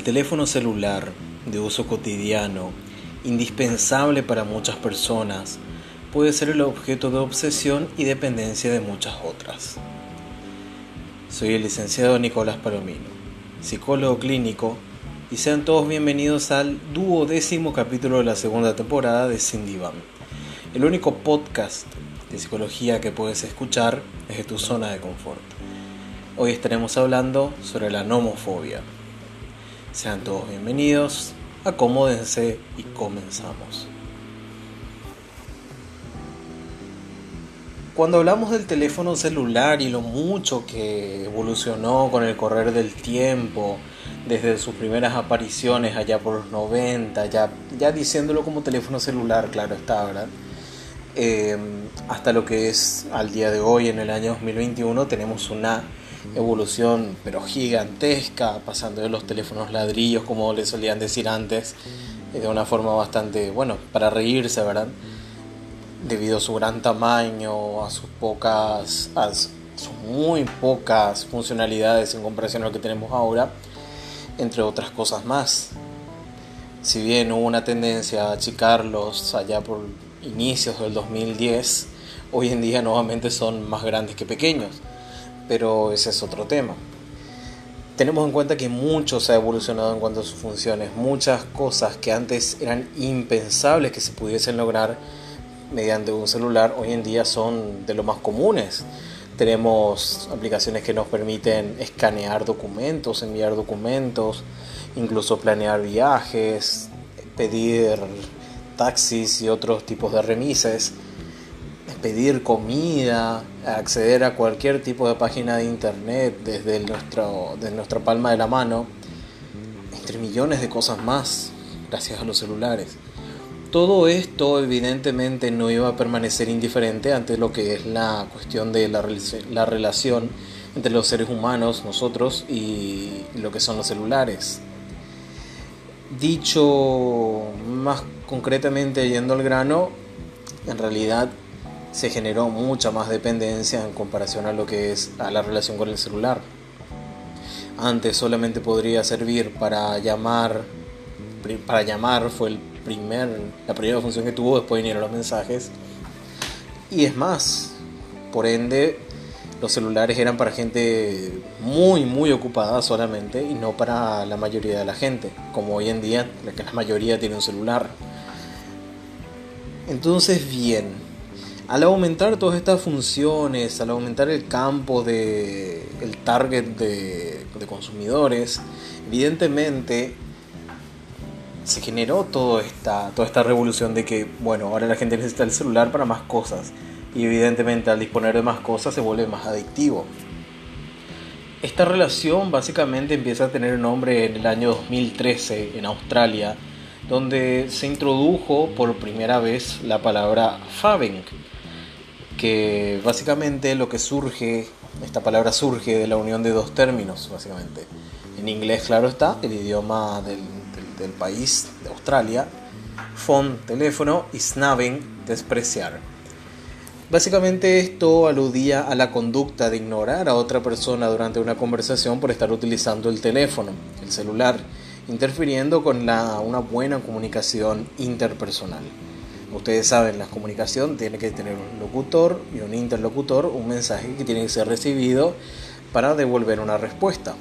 El teléfono celular, de uso cotidiano, indispensable para muchas personas, puede ser el objeto de obsesión y dependencia de muchas otras. Soy el licenciado Nicolás Palomino, psicólogo clínico, y sean todos bienvenidos al duodécimo capítulo de la segunda temporada de Cindy Van, el único podcast de psicología que puedes escuchar desde tu zona de confort. Hoy estaremos hablando sobre la nomofobia. Sean todos bienvenidos, acomódense y comenzamos. Cuando hablamos del teléfono celular y lo mucho que evolucionó con el correr del tiempo, desde sus primeras apariciones allá por los 90, ya, ya diciéndolo como teléfono celular, claro está, ¿verdad? Eh, hasta lo que es al día de hoy, en el año 2021, tenemos una evolución pero gigantesca, pasando de los teléfonos ladrillos como le solían decir antes, de una forma bastante, bueno, para reírse, ¿verdad? Debido a su gran tamaño, a sus pocas, a sus muy pocas funcionalidades en comparación a lo que tenemos ahora, entre otras cosas más. Si bien hubo una tendencia a achicarlos allá por inicios del 2010, hoy en día nuevamente son más grandes que pequeños pero ese es otro tema. Tenemos en cuenta que mucho se ha evolucionado en cuanto a sus funciones, muchas cosas que antes eran impensables que se pudiesen lograr mediante un celular, hoy en día son de lo más comunes. Tenemos aplicaciones que nos permiten escanear documentos, enviar documentos, incluso planear viajes, pedir taxis y otros tipos de remises pedir comida, acceder a cualquier tipo de página de internet desde nuestro, de nuestra palma de la mano, entre millones de cosas más, gracias a los celulares. Todo esto evidentemente no iba a permanecer indiferente ante lo que es la cuestión de la, la relación entre los seres humanos, nosotros, y lo que son los celulares. Dicho más concretamente, yendo al grano, en realidad se generó mucha más dependencia en comparación a lo que es a la relación con el celular. Antes solamente podría servir para llamar, para llamar fue el primer, la primera función que tuvo, después vinieron los mensajes. Y es más, por ende, los celulares eran para gente muy, muy ocupada solamente y no para la mayoría de la gente, como hoy en día, que la mayoría tiene un celular. Entonces, bien, al aumentar todas estas funciones, al aumentar el campo de el target de, consumidores, evidentemente se generó toda esta, toda esta revolución de que, bueno, ahora la gente necesita el celular para más cosas. Y evidentemente al disponer de más cosas se vuelve más adictivo. Esta relación básicamente empieza a tener nombre en el año 2013 en Australia, donde se introdujo por primera vez la palabra fabbing que básicamente lo que surge, esta palabra surge de la unión de dos términos, básicamente. En inglés, claro está, el idioma del, país, de Australia, phone, teléfono, y snubbing, despreciar. Básicamente esto aludía a la conducta de ignorar a otra persona durante una conversación por estar utilizando el teléfono, el celular, interfiriendo con la, una buena comunicación interpersonal. Ustedes saben, la comunicación tiene que tener un locutor y un interlocutor, un mensaje que tiene que ser recibido para devolver una respuesta.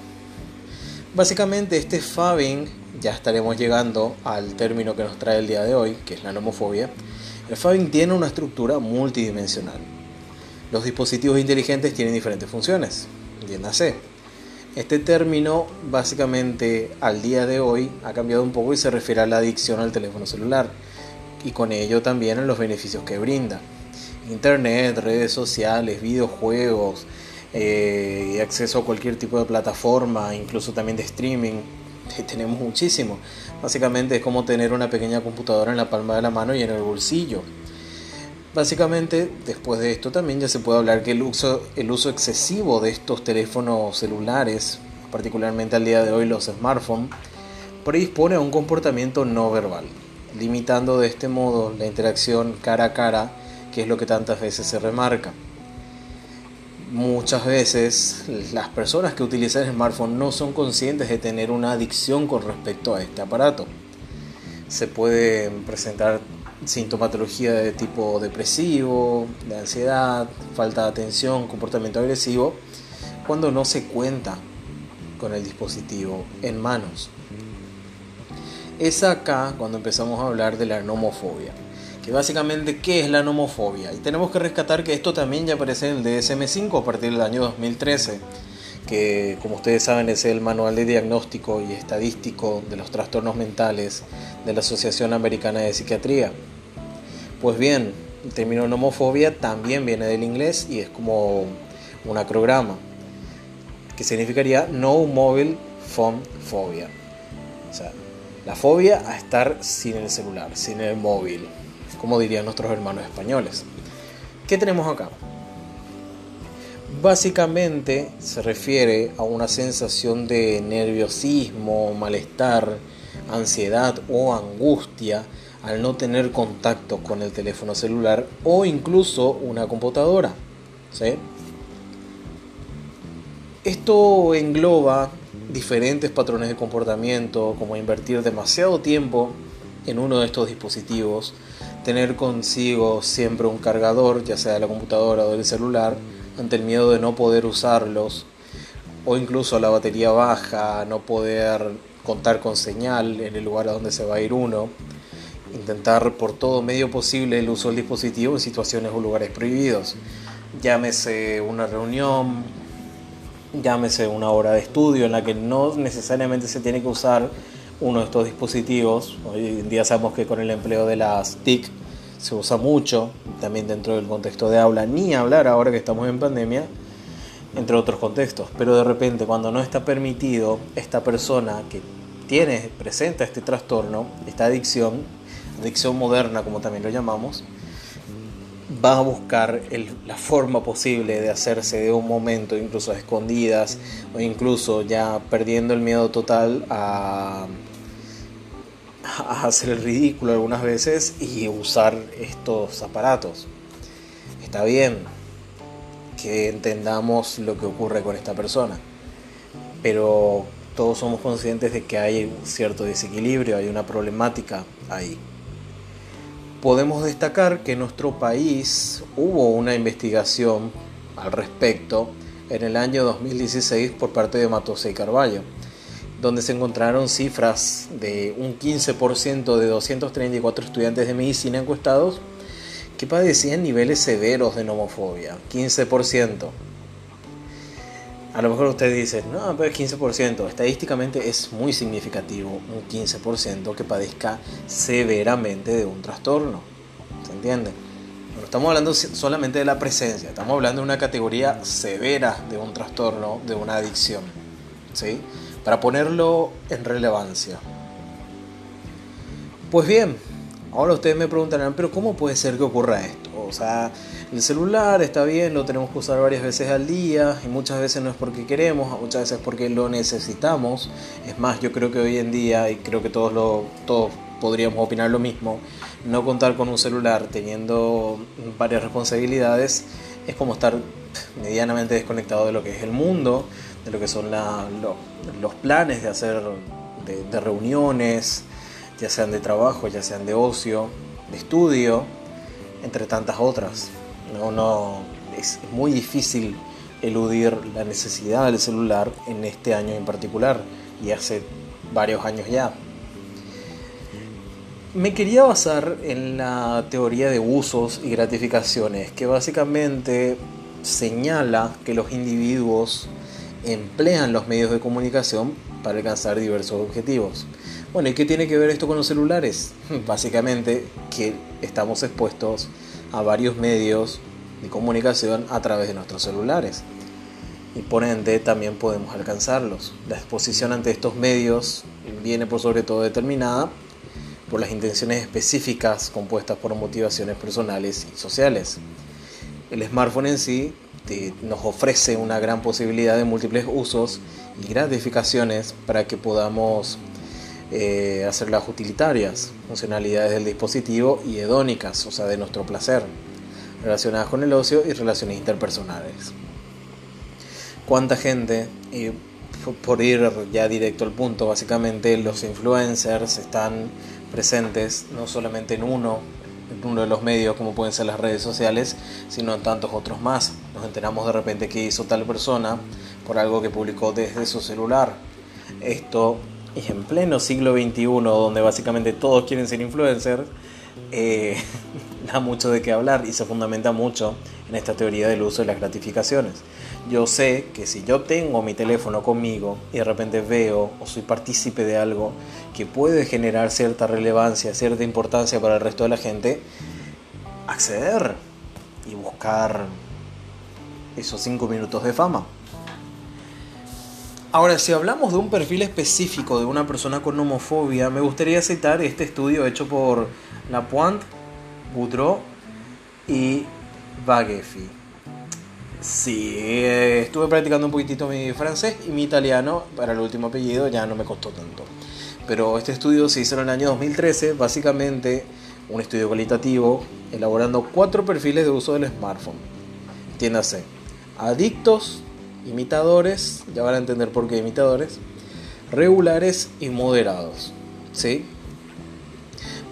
Básicamente este fabbing, ya estaremos llegando al término que nos trae el día de hoy, que es la nomofobia. El fabbing tiene una estructura multidimensional. Los dispositivos inteligentes tienen diferentes funciones, entiéndase. Este término básicamente al día de hoy ha cambiado un poco y se refiere a la adicción al teléfono celular y con ello también en los beneficios que brinda. Internet, redes sociales, videojuegos, eh, acceso a cualquier tipo de plataforma, incluso también de streaming, tenemos muchísimo. Básicamente es como tener una pequeña computadora en la palma de la mano y en el bolsillo. Básicamente, después de esto también ya se puede hablar que el uso excesivo de estos teléfonos celulares, particularmente al día de hoy los smartphones, predispone a un comportamiento no verbal limitando de este modo la interacción cara a cara, que es lo que tantas veces se remarca. muchas veces las personas que utilizan el smartphone no son conscientes de tener una adicción con respecto a este aparato. Se puede presentar sintomatología de tipo depresivo, de ansiedad, falta de atención, comportamiento agresivo, cuando no se cuenta con el dispositivo en manos. Es acá cuando empezamos a hablar de la nomofobia. Que básicamente, ¿qué es la nomofobia? Y tenemos que rescatar que esto también ya aparece en el DSM5 a partir del año 2013, que como ustedes saben es el manual de diagnóstico y estadístico de los trastornos mentales de la Asociación Americana de Psiquiatría. Pues bien, el término nomofobia también viene del inglés y es como un acrograma que significaría No Mobile Phone Phobia. O sea, la fobia a estar sin el celular, sin el móvil, como dirían nuestros hermanos españoles. ¿Qué tenemos acá? Básicamente se refiere a una sensación de nerviosismo, malestar, ansiedad o angustia al no tener contacto con el teléfono celular o incluso una computadora. ¿sí? Esto engloba diferentes patrones de comportamiento, como invertir demasiado tiempo en uno de estos dispositivos, tener consigo siempre un cargador, ya sea de la computadora o del celular, ante el miedo de no poder usarlos, o incluso la batería baja, no poder contar con señal en el lugar a donde se va a ir uno, intentar por todo medio posible el uso del dispositivo en situaciones o lugares prohibidos, llámese una reunión, llámese una hora de estudio en la que no necesariamente se tiene que usar uno de estos dispositivos. Hoy en día sabemos que con el empleo de las TIC se usa mucho, también dentro del contexto de aula, ni hablar ahora que estamos en pandemia, entre otros contextos. Pero de repente cuando no está permitido, esta persona que tiene, presenta este trastorno, esta adicción, adicción moderna como también lo llamamos, va a buscar la forma posible de hacerse de un momento, incluso a escondidas, o incluso ya perdiendo el miedo total a, a hacer el ridículo algunas veces y usar estos aparatos. Está bien que entendamos lo que ocurre con esta persona, pero todos somos conscientes de que hay cierto desequilibrio, hay una problemática ahí podemos destacar que en nuestro país hubo una investigación al respecto en el año 2016 por parte de Matose y Carballo, donde se encontraron cifras de un 15% de 234 estudiantes de medicina encuestados que padecían niveles severos de nomofobia, 15%. A lo mejor ustedes dicen, no, pero es 15%. Estadísticamente es muy significativo un 15% que padezca severamente de un trastorno. ¿Se entiende? No estamos hablando solamente de la presencia, estamos hablando de una categoría severa de un trastorno, de una adicción. ¿Sí? Para ponerlo en relevancia. Pues bien, ahora ustedes me preguntarán, pero ¿cómo puede ser que ocurra esto? O sea, el celular está bien, lo tenemos que usar varias veces al día y muchas veces no es porque queremos, muchas veces porque lo necesitamos. Es más, yo creo que hoy en día, y creo que todos, lo, todos podríamos opinar lo mismo, no contar con un celular teniendo varias responsabilidades es como estar medianamente desconectado de lo que es el mundo, de lo que son los planes de hacer de reuniones, ya sean de trabajo, ya sean de ocio, de estudio, entre tantas otras. No, no, es muy difícil eludir la necesidad del celular en este año en particular y hace varios años ya. Me quería basar en la teoría de usos y gratificaciones, que básicamente señala que los individuos emplean los medios de comunicación para alcanzar diversos objetivos. Bueno, ¿y qué tiene que ver esto con los celulares? Básicamente que estamos expuestos a varios medios de comunicación a través de nuestros celulares y por ende también podemos alcanzarlos. La exposición ante estos medios viene por sobre todo determinada por las intenciones específicas compuestas por motivaciones personales y sociales. El smartphone en sí nos ofrece una gran posibilidad de múltiples usos y gratificaciones para que podamos eh, hacer las utilitarias, funcionalidades del dispositivo y hedónicas, o sea, de nuestro placer, relacionadas con el ocio y relaciones interpersonales. cuánta gente, y por ir ya directo al punto, básicamente los influencers están presentes no solamente en uno, en uno de los medios como pueden ser las redes sociales, sino en tantos otros más. Nos enteramos de repente que hizo tal persona por algo que publicó desde su celular. Esto es en pleno siglo XXI, donde básicamente todos quieren ser influencers, eh, da mucho de qué hablar y se fundamenta mucho en esta teoría del uso de las gratificaciones. Yo sé que si yo tengo mi teléfono conmigo y de repente veo o soy partícipe de algo que puede generar cierta relevancia, cierta importancia para el resto de la gente, acceder y buscar esos cinco minutos de fama. Ahora, si hablamos de un perfil específico de una persona con homofobia, me gustaría citar este estudio hecho por Lapointe, Boudreau y Baghefi. Sí, eh, estuve practicando un poquitito mi francés y mi italiano para el último apellido ya no me costó tanto. Pero este estudio se hizo en el año 2013, básicamente un estudio cualitativo, elaborando cuatro perfiles de uso del smartphone. Entiéndase, adictos imitadores, ya van a entender por qué imitadores, regulares y moderados. ¿sí?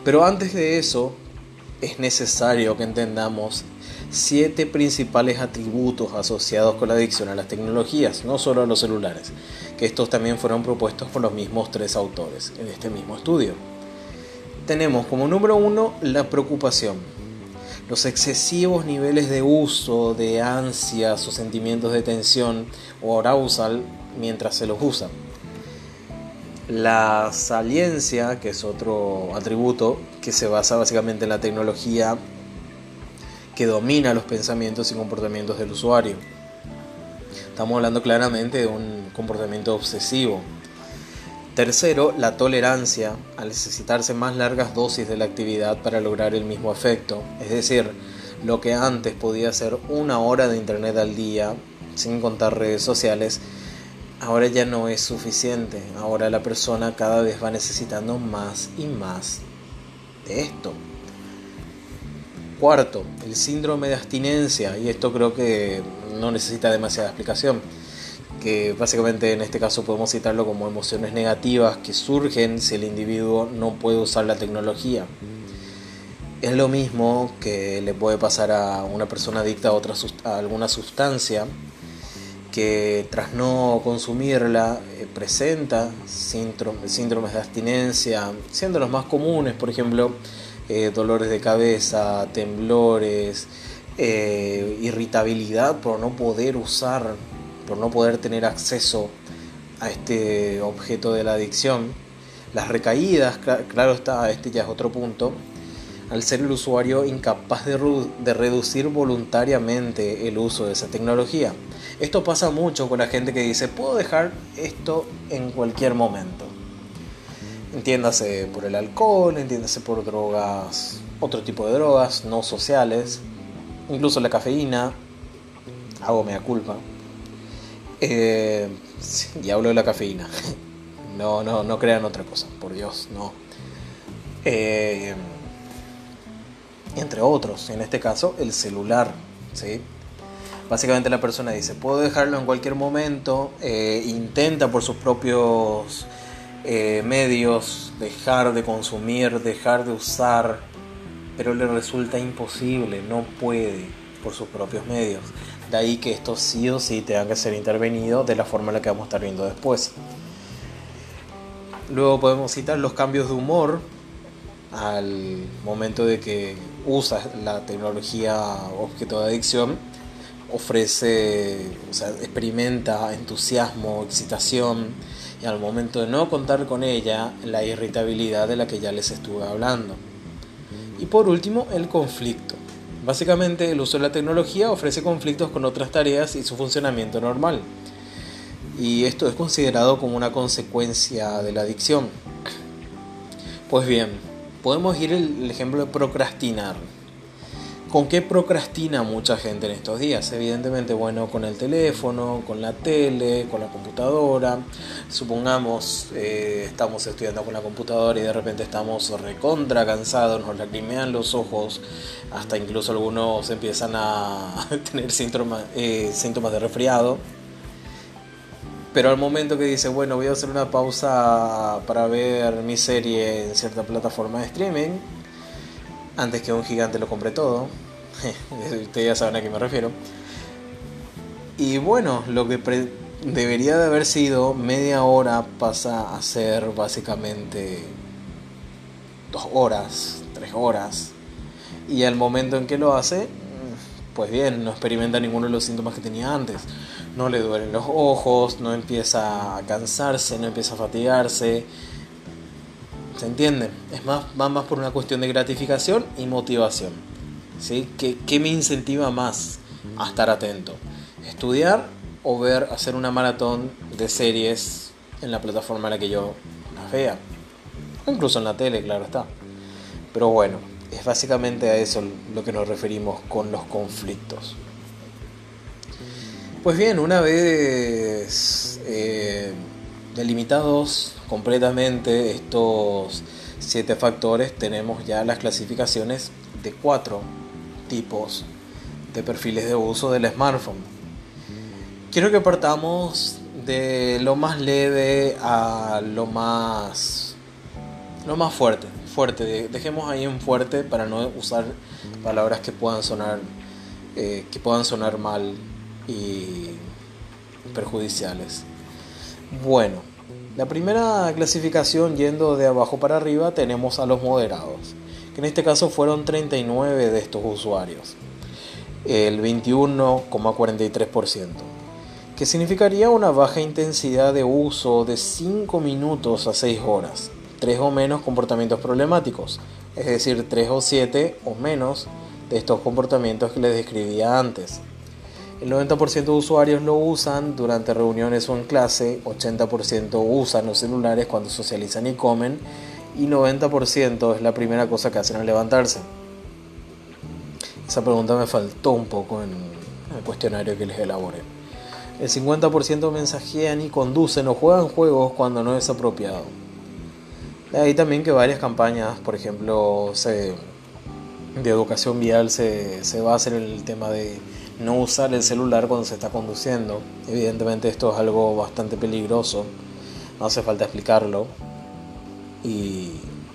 Pero antes de eso, es necesario que entendamos siete principales atributos asociados con la adicción a las tecnologías, no solo a los celulares, que estos también fueron propuestos por los mismos tres autores en este mismo estudio. Tenemos como número uno la preocupación, los excesivos niveles de uso, de ansias o sentimientos de tensión o arousal mientras se los usa. La saliencia, que es otro atributo que se basa básicamente en la tecnología que domina los pensamientos y comportamientos del usuario. Estamos hablando claramente de un comportamiento obsesivo, Tercero, la tolerancia al necesitarse más largas dosis de la actividad para lograr el mismo efecto. Es decir, lo que antes podía ser una hora de internet al día, sin contar redes sociales, ahora ya no es suficiente. Ahora la persona cada vez va necesitando más y más de esto. Cuarto, el síndrome de abstinencia, y esto creo que no necesita demasiada explicación que básicamente en este caso podemos citarlo como emociones negativas que surgen si el individuo no puede usar la tecnología. Es lo mismo que le puede pasar a una persona adicta a, otra, a alguna sustancia que tras no consumirla eh, presenta síndromes de abstinencia, siendo los más comunes, por ejemplo, eh, dolores de cabeza, temblores, eh, irritabilidad por no poder usar por no poder tener acceso a este objeto de la adicción. Las recaídas, claro está, este ya es otro punto, al ser el usuario incapaz de, reducir voluntariamente el uso de esa tecnología. Esto pasa mucho con la gente que dice, puedo dejar esto en cualquier momento. Entiéndase por el alcohol, entiéndase por drogas, otro tipo de drogas no sociales, incluso la cafeína, hago mea culpa, eh, y hablo de la cafeína. No, no, no crean otra cosa, por Dios, no. Eh, entre otros, en este caso, el celular. ¿sí? Básicamente la persona dice, puedo dejarlo en cualquier momento, eh, intenta por sus propios eh, medios dejar de consumir, dejar de usar, pero le resulta imposible, no puede por sus propios medios. De ahí que esto sí o sí tenga que ser intervenido de la forma en la que vamos a estar viendo después. Luego podemos citar los cambios de humor al momento de que usa la tecnología objeto de adicción. Ofrece, o sea, experimenta entusiasmo, excitación y al momento de no contar con ella, la irritabilidad de la que ya les estuve hablando. Y por último, el conflicto. Básicamente el uso de la tecnología ofrece conflictos con otras tareas y su funcionamiento normal. Y esto es considerado como una consecuencia de la adicción. Pues bien, podemos ir el ejemplo de procrastinar. ¿Con qué procrastina mucha gente en estos días? Evidentemente, bueno, con el teléfono, con la tele, con la computadora. Supongamos, eh, estamos estudiando con la computadora y de repente estamos recontra cansados, nos lacrimean los ojos, hasta incluso algunos empiezan a tener eh, síntomas de resfriado. Pero al momento que dice, bueno, voy a hacer una pausa para ver mi serie en cierta plataforma de streaming, antes que un gigante lo compre todo, ustedes ya saben a qué me refiero. Y bueno, lo que debería de haber sido media hora pasa a ser básicamente dos horas, tres horas. Y al momento en que lo hace, pues bien, no experimenta ninguno de los síntomas que tenía antes. No le duelen los ojos, no empieza a cansarse, no empieza a fatigarse. ¿Se entiende? Es más, va más por una cuestión de gratificación y motivación. ¿sí? ¿Qué, ¿Qué me incentiva más a estar atento? ¿Estudiar o ver, hacer una maratón de series en la plataforma en la que yo las vea? O incluso en la tele, claro está. Pero bueno, es básicamente a eso lo que nos referimos con los conflictos. Pues bien, una vez eh, delimitados completamente estos siete factores, tenemos ya las clasificaciones de cuatro tipos de perfiles de uso del smartphone. Quiero que partamos de lo más leve a lo más lo más fuerte fuerte, dejemos ahí un fuerte para no usar palabras que puedan sonar, eh, que puedan sonar mal y perjudiciales. Bueno, la primera clasificación yendo de abajo para arriba tenemos a los moderados, que en este caso fueron 39 de estos usuarios, el 21,43%, que significaría una baja intensidad de uso de 5 minutos a 6 horas tres o menos comportamientos problemáticos, es decir, tres o siete o menos de estos comportamientos que les describía antes. El 90% de usuarios lo usan durante reuniones o en clase, 80% usan los celulares cuando socializan y comen y 90% es la primera cosa que hacen al levantarse. Esa pregunta me faltó un poco en el cuestionario que les elaboré. El 50% mensajean y conducen o juegan juegos cuando no es apropiado. De ahí también que varias campañas, por ejemplo, de educación vial se, se basan en el tema de no usar el celular cuando se está conduciendo. Evidentemente esto es algo bastante peligroso, no hace falta explicarlo. Y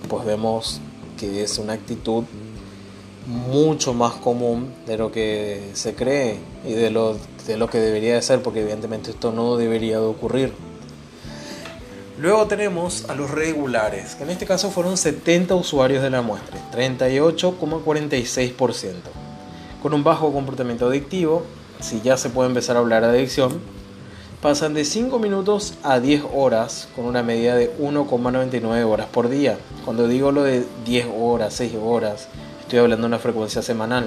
pues vemos que es una actitud mucho más común de lo que se cree y de lo, de lo que debería de ser, porque evidentemente esto no debería de ocurrir. Luego tenemos a los regulares, que en este caso fueron 70 usuarios de la muestra, 38,46%. Con un bajo comportamiento adictivo, si ya se puede empezar a hablar de adicción, pasan de 5 minutos a 10 horas con una media de 1,99 horas por día. Cuando digo lo de 10 horas, 6 horas, estoy hablando de una frecuencia semanal.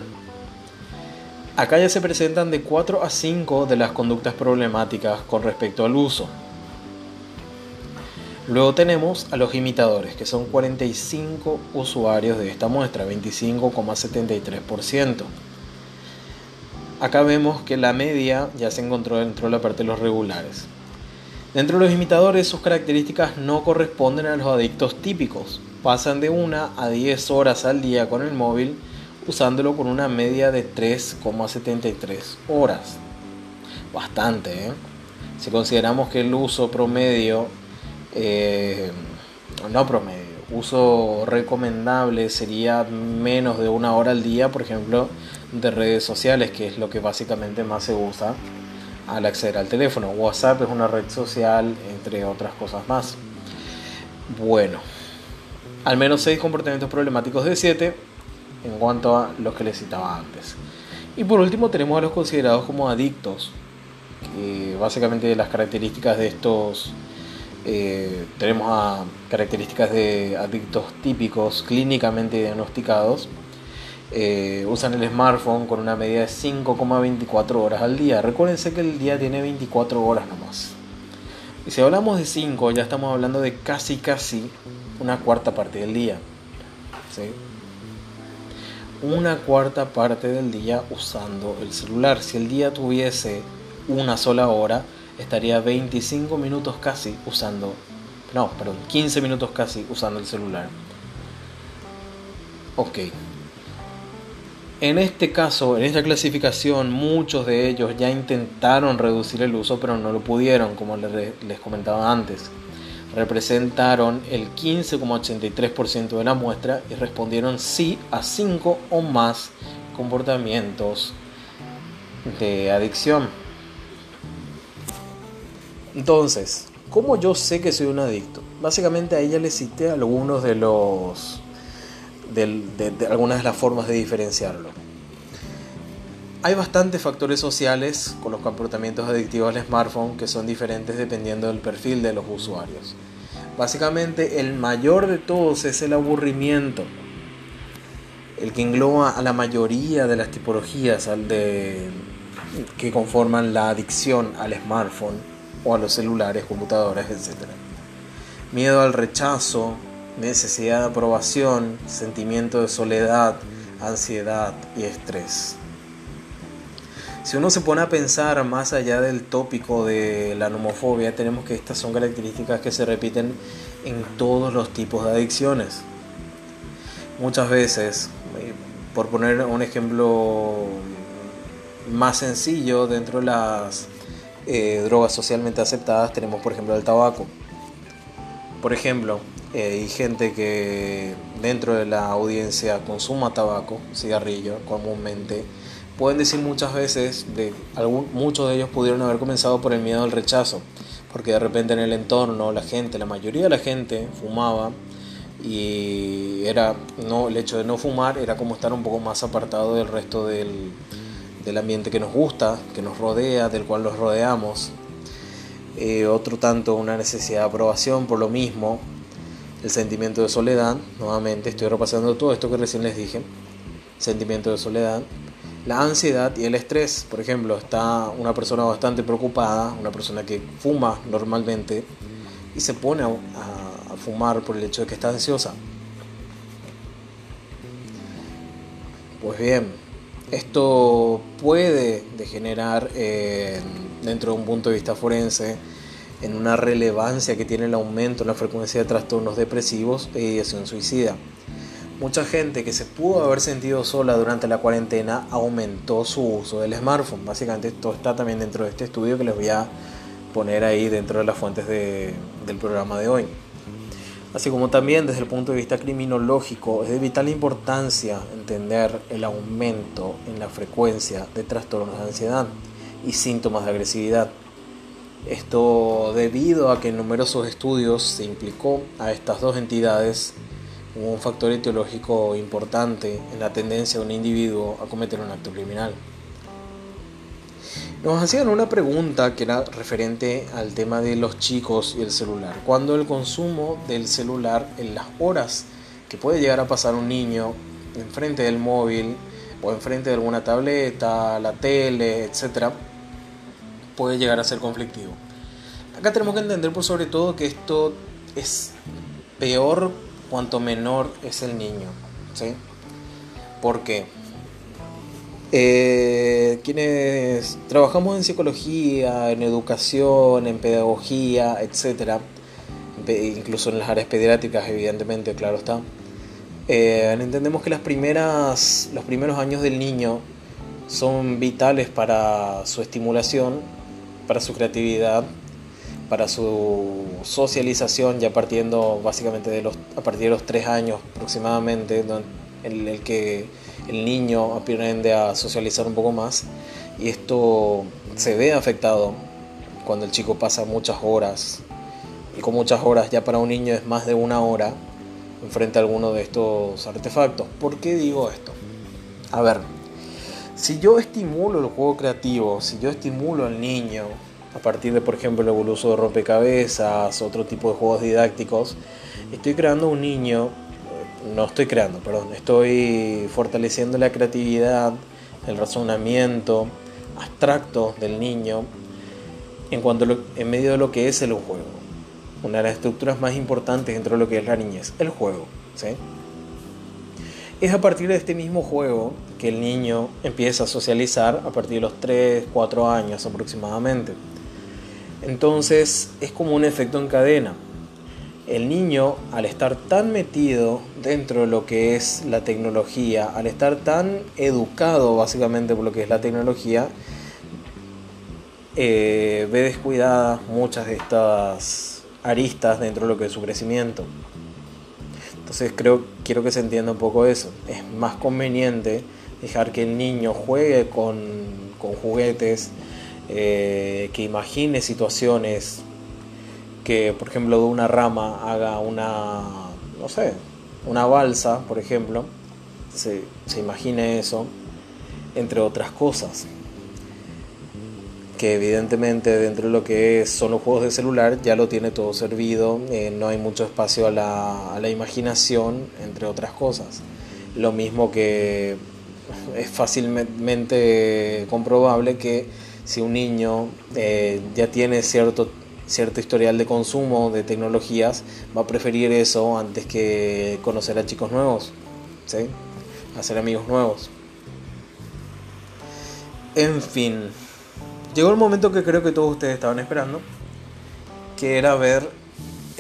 Acá ya se presentan de 4 a 5 de las conductas problemáticas con respecto al uso. Luego tenemos a los imitadores, que son 45 usuarios de esta muestra, 25,73%. Acá vemos que la media ya se encontró dentro de la parte de los regulares. Dentro de los imitadores sus características no corresponden a los adictos típicos. Pasan de 1 a 10 horas al día con el móvil usándolo con una media de 3,73 horas. Bastante, ¿eh? Si consideramos que el uso promedio eh, no promedio, uso recomendable sería menos de una hora al día, por ejemplo, de redes sociales, que es lo que básicamente más se usa al acceder al teléfono. WhatsApp es una red social, entre otras cosas más. Bueno, al menos 6 comportamientos problemáticos de 7 en cuanto a los que les citaba antes. Y por último tenemos a los considerados como adictos, que básicamente las características de estos eh, tenemos a características de adictos típicos clínicamente diagnosticados. Eh, usan el smartphone con una medida de 5,24 horas al día. Recuérdense que el día tiene 24 horas nomás. Y si hablamos de 5, ya estamos hablando de casi casi una cuarta parte del día. Una cuarta parte del día usando el celular. Si el día tuviese una sola hora, estaría 25 minutos casi usando, no, perdón, 15 minutos casi usando el celular. Ok. En este caso, en esta clasificación, muchos de ellos ya intentaron reducir el uso, pero no lo pudieron, como les comentaba antes. Representaron el 15,83% de la muestra y respondieron sí a 5 o más comportamientos de adicción. Entonces, ¿cómo yo sé que soy un adicto? Básicamente a ella le cité algunos de los de, algunas de las formas de diferenciarlo. Hay bastantes factores sociales con los comportamientos adictivos al smartphone que son diferentes dependiendo del perfil de los usuarios. Básicamente el mayor de todos es el aburrimiento, el que engloba a la mayoría de las tipologías de, que conforman la adicción al smartphone o a los celulares, computadoras, etc. Miedo al rechazo, necesidad de aprobación, sentimiento de soledad, ansiedad y estrés. Si uno se pone a pensar más allá del tópico de la nomofobia, tenemos que estas son características que se repiten en todos los tipos de adicciones. Muchas veces, por poner un ejemplo más sencillo, dentro de las eh, drogas socialmente aceptadas tenemos por ejemplo el tabaco. Por ejemplo, eh, hay gente que dentro de la audiencia consuma tabaco, cigarrillo comúnmente. Pueden decir muchas veces, de algún, muchos de ellos pudieron haber comenzado por el miedo al rechazo, porque de repente en el entorno la gente, la mayoría de la gente fumaba y era no el hecho de no fumar era como estar un poco más apartado del resto del, del ambiente que nos gusta, que nos rodea, del cual nos rodeamos. Eh, otro tanto una necesidad de aprobación por lo mismo, el sentimiento de soledad, nuevamente estoy repasando todo esto que recién les dije, sentimiento de soledad, la ansiedad y el estrés, por ejemplo, está una persona bastante preocupada, una persona que fuma normalmente y se pone a, fumar por el hecho de que está ansiosa. Pues bien, esto puede degenerar eh, dentro de un punto de vista forense en una relevancia que tiene el aumento en la frecuencia de trastornos depresivos e ideación suicida. Mucha gente que se pudo haber sentido sola durante la cuarentena aumentó su uso del smartphone. Básicamente esto está también dentro de este estudio que les voy a poner ahí dentro de las fuentes del programa de hoy. Así como también desde el punto de vista criminológico es de vital importancia entender el aumento en la frecuencia de trastornos de ansiedad y síntomas de agresividad esto debido a que en numerosos estudios se implicó a estas dos entidades un factor etiológico importante en la tendencia de un individuo a cometer un acto criminal. Nos hacían una pregunta que era referente al tema de los chicos y el celular. Cuando el consumo del celular en las horas que puede llegar a pasar un niño enfrente del móvil o enfrente de alguna tableta, la tele, etcétera, puede llegar a ser conflictivo. Acá tenemos que entender por sobre todo que esto es peor cuanto menor es el niño. ¿sí? Porque eh, quienes trabajamos en psicología, en educación, en pedagogía, etc., incluso en las áreas pediátricas, evidentemente, claro está, eh, entendemos que las primeras, los primeros años del niño son vitales para su estimulación para su creatividad, para su socialización, ya partiendo básicamente de los, a partir de los tres años aproximadamente, en el que el niño aprende a socializar un poco más y esto se ve afectado cuando el chico pasa muchas horas y con muchas horas ya para un niño es más de una hora enfrente a alguno de estos artefactos. ¿Por qué digo esto? A ver, si yo estimulo el juego creativo, si yo estimulo al niño a partir de, por ejemplo, el uso de rompecabezas, otro tipo de juegos didácticos, estoy creando un niño, no estoy creando, perdón, estoy fortaleciendo la creatividad, el razonamiento abstracto del niño en cuanto en medio de lo que es el juego. Una de las estructuras más importantes dentro de lo que es la niñez, el juego. ¿sí? Es a partir de este mismo juego que el niño empieza a socializar a partir de los 3, 4 años aproximadamente. Entonces es como un efecto en cadena. el niño, al estar tan metido dentro de lo que es la tecnología, al estar tan educado básicamente por lo que es la tecnología, eh, ve descuidadas muchas de estas aristas dentro de lo que es su crecimiento. Entonces creo, quiero que se entienda un poco eso. Es más conveniente dejar que el niño juegue con, juguetes, eh, que imagine situaciones que, por ejemplo, de una rama haga una, no sé, una balsa, por ejemplo, se, se imagine eso, entre otras cosas. Que evidentemente dentro de lo que son los juegos de celular ya lo tiene todo servido, eh, no hay mucho espacio a la, a la imaginación, entre otras cosas. Lo mismo que es fácilmente comprobable que si un niño eh, ya tiene cierto cierto historial de consumo de tecnologías, va a preferir eso antes que conocer a chicos nuevos, hacer amigos nuevos. En fin, llegó el momento que creo que todos ustedes estaban esperando, que era ver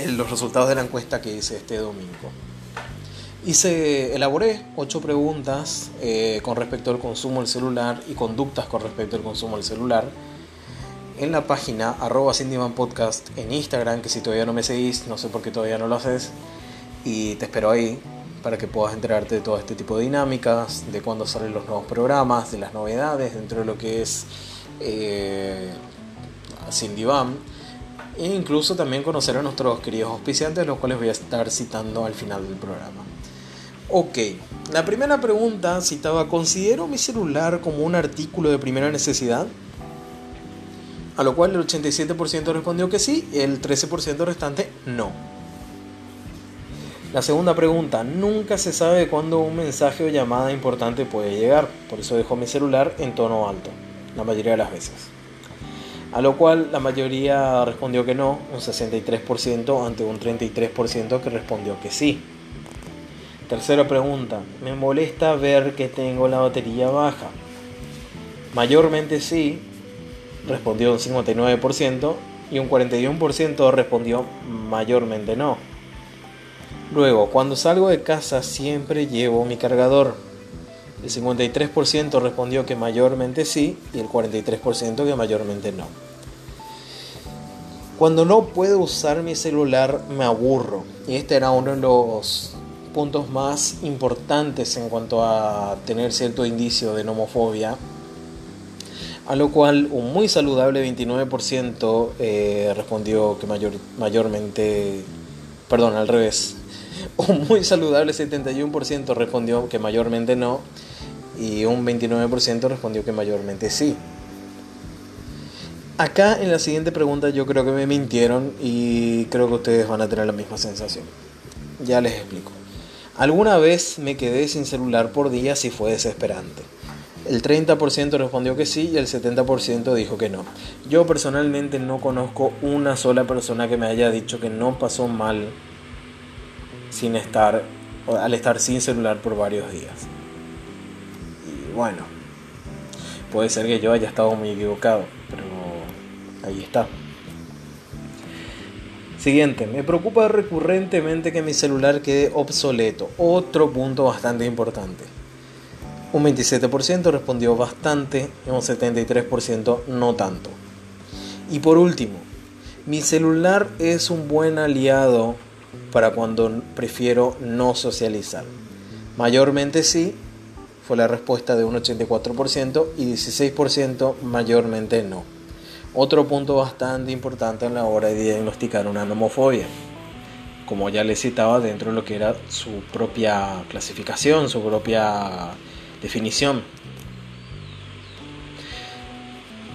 los resultados de la encuesta que hice este domingo. Hice, elaboré ocho preguntas eh, con respecto al consumo del celular y conductas con respecto al consumo del celular en la página arroba Podcast en Instagram, que si todavía no me seguís, no sé por qué todavía no lo haces, y te espero ahí para que puedas enterarte de todo este tipo de dinámicas, de cuándo salen los nuevos programas, de las novedades dentro de lo que es eh, e incluso también conocer a nuestros queridos auspiciantes, los cuales voy a estar citando al final del programa. Ok, la primera pregunta citaba, ¿considero mi celular como un artículo de primera necesidad? A lo cual el 87% respondió que sí, el 13% restante no. La segunda pregunta, nunca se sabe cuándo un mensaje o llamada importante puede llegar, por eso dejo mi celular en tono alto, la mayoría de las veces. A lo cual la mayoría respondió que no, un 63% ante un 33% que respondió que sí. Tercera pregunta, me molesta ver que tengo la batería baja. Mayormente sí, respondió un 59% y un 41% respondió mayormente no. Luego, cuando salgo de casa siempre llevo mi cargador. El 53% respondió que mayormente sí y el 43% que mayormente no. Cuando no puedo usar mi celular me aburro. Y este era uno de los puntos más importantes en cuanto a tener cierto indicio de nomofobia a lo cual un muy saludable 29% eh, respondió que mayor, mayormente, perdón, al revés, un muy saludable 71% respondió que mayormente no y un 29% respondió que mayormente sí. Acá en la siguiente pregunta yo creo que me mintieron y creo que ustedes van a tener la misma sensación. Ya les explico. Alguna vez me quedé sin celular por días y fue desesperante. El 30% respondió que sí y el 70% dijo que no. Yo personalmente no conozco una sola persona que me haya dicho que no pasó mal sin estar al estar sin celular por varios días. Bueno, puede ser que yo haya estado muy equivocado, pero ahí está. Siguiente, me preocupa recurrentemente que mi celular quede obsoleto. Otro punto bastante importante. Un 27% respondió bastante un 73% no tanto. Y por último, mi celular es un buen aliado para cuando prefiero no socializar. Mayormente sí, fue la respuesta de un 84% y 16% mayormente no. Otro punto bastante importante a la hora de diagnosticar una nomofobia. Como ya les citaba dentro de lo que era su propia clasificación, su propia definición.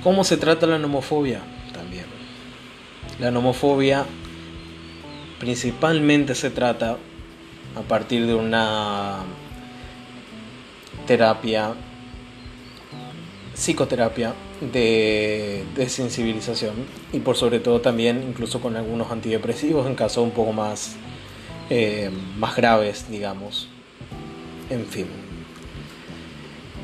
¿Cómo se trata la nomofobia? También. La nomofobia principalmente se trata a partir de una terapia, psicoterapia de desensibilización y por sobre todo también incluso con algunos antidepresivos en casos un poco más, eh, más graves, digamos. En fin.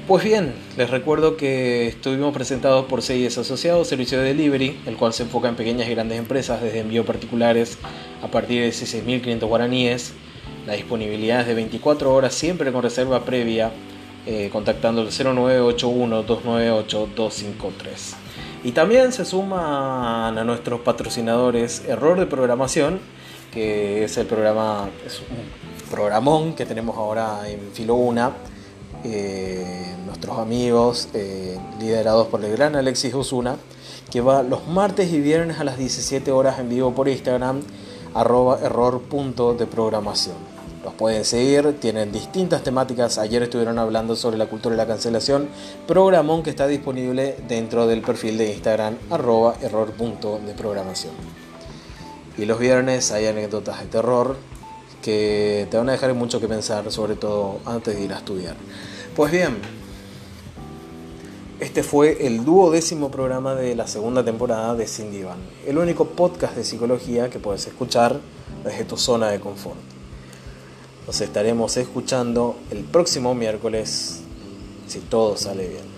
Pues bien, les recuerdo que estuvimos presentados por CIS Asociados, servicio de delivery, el cual se enfoca en pequeñas y grandes empresas, desde envío particulares a partir de 16.500 guaraníes. La disponibilidad es de 24 horas, siempre con reserva previa, eh, contactando el 0981-298-253. Y también se suman a nuestros patrocinadores Error de Programación, que es el programa, un programón que tenemos ahora en Filo 1 eh, nuestros amigos eh, liderados por el gran Alexis Osuna, que va los martes y viernes a las 17 horas en vivo por Instagram, arroba error. Los pueden seguir, tienen distintas temáticas. Ayer estuvieron hablando sobre la cultura de la cancelación, programón que está disponible dentro del perfil de Instagram, arroba error punto de programación. Y los viernes hay anécdotas de terror que te van a dejar mucho que pensar, sobre todo antes de ir a estudiar. Pues bien, este fue el duodécimo programa de la segunda temporada de Sin Divan, el único podcast de psicología que puedes escuchar desde tu zona de confort. Nos estaremos escuchando el próximo miércoles, si todo sale bien.